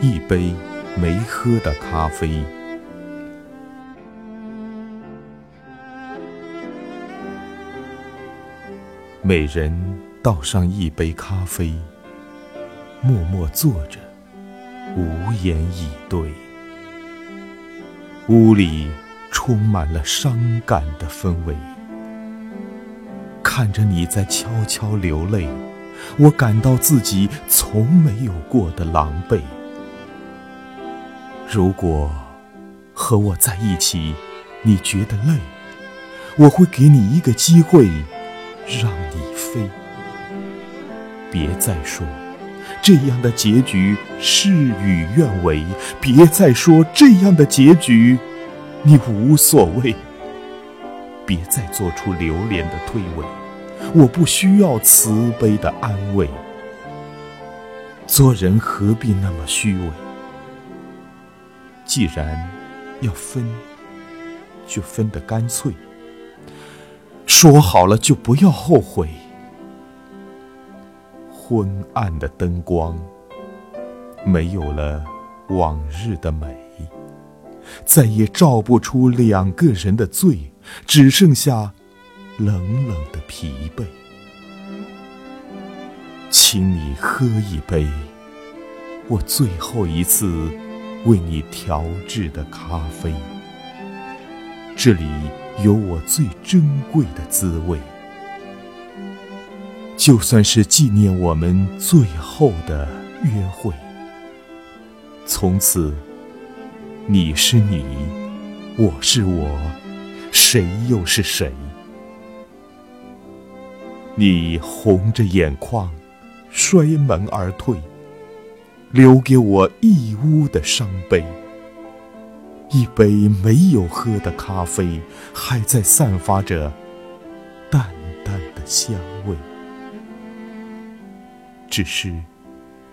一杯没喝的咖啡。每人倒上一杯咖啡，默默坐着，无言以对。屋里充满了伤感的氛围。看着你在悄悄流泪，我感到自己从没有过的狼狈。如果和我在一起，你觉得累，我会给你一个机会，让你飞。别再说这样的结局事与愿违，别再说这样的结局你无所谓，别再做出流连的推诿。我不需要慈悲的安慰。做人何必那么虚伪？既然要分，就分得干脆。说好了就不要后悔。昏暗的灯光，没有了往日的美，再也照不出两个人的醉，只剩下。冷冷的疲惫，请你喝一杯我最后一次为你调制的咖啡。这里有我最珍贵的滋味，就算是纪念我们最后的约会。从此，你是你，我是我，谁又是谁？你红着眼眶，摔门而退，留给我一屋的伤悲。一杯没有喝的咖啡，还在散发着淡淡的香味。只是，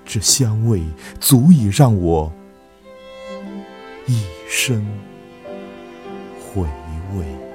这香味足以让我一生回味。